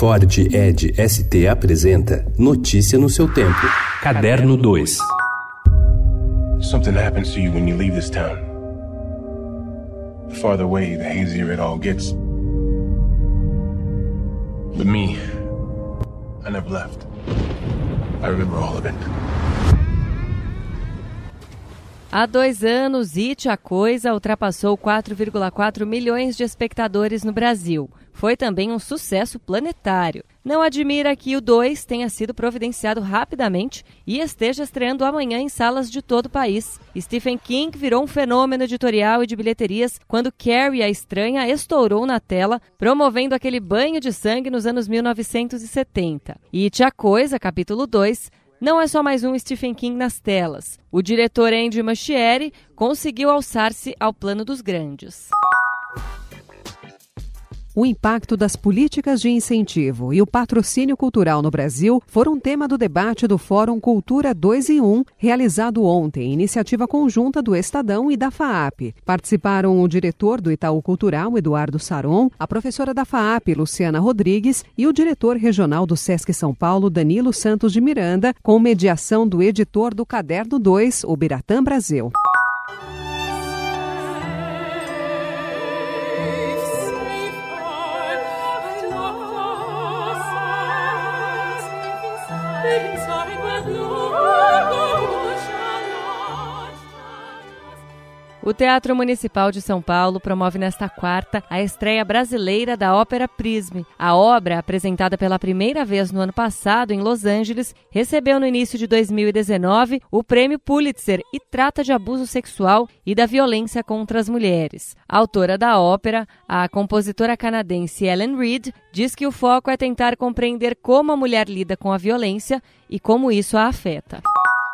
Ford Ed ST apresenta Notícia no seu tempo. Caderno 2. Something happens to you when you leave this town. The farther away, the hazier it all gets. But me, I never left. I remember all of it. Há dois anos, It a Coisa ultrapassou 4,4 milhões de espectadores no Brasil. Foi também um sucesso planetário. Não admira que o 2 tenha sido providenciado rapidamente e esteja estreando amanhã em salas de todo o país. Stephen King virou um fenômeno editorial e de bilheterias quando Carrie a Estranha estourou na tela, promovendo aquele banho de sangue nos anos 1970. It a Coisa, capítulo 2, não é só mais um Stephen King nas telas. O diretor Andy Muschietti conseguiu alçar-se ao plano dos grandes. O impacto das políticas de incentivo e o patrocínio cultural no Brasil foram tema do debate do Fórum Cultura 2 em 1, realizado ontem, iniciativa conjunta do Estadão e da FAAP. Participaram o diretor do Itaú Cultural, Eduardo Saron, a professora da FAAP, Luciana Rodrigues, e o diretor regional do Sesc São Paulo, Danilo Santos de Miranda, com mediação do editor do Caderno 2, o Biratã Brasil. inside with you. O Teatro Municipal de São Paulo promove nesta quarta a estreia brasileira da ópera Prisme. A obra, apresentada pela primeira vez no ano passado em Los Angeles, recebeu no início de 2019 o prêmio Pulitzer e trata de abuso sexual e da violência contra as mulheres. A autora da ópera, a compositora canadense Ellen Reed, diz que o foco é tentar compreender como a mulher lida com a violência e como isso a afeta.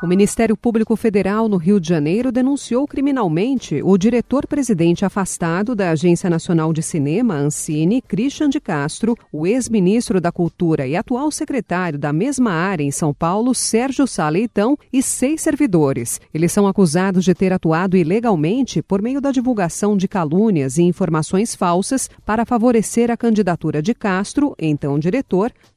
O Ministério Público Federal no Rio de Janeiro denunciou criminalmente o diretor-presidente afastado da Agência Nacional de Cinema, Ancine, Christian de Castro, o ex-ministro da Cultura e atual secretário da mesma área em São Paulo, Sérgio Saleitão, e seis servidores. Eles são acusados de ter atuado ilegalmente por meio da divulgação de calúnias e informações falsas para favorecer a candidatura de Castro, então diretor,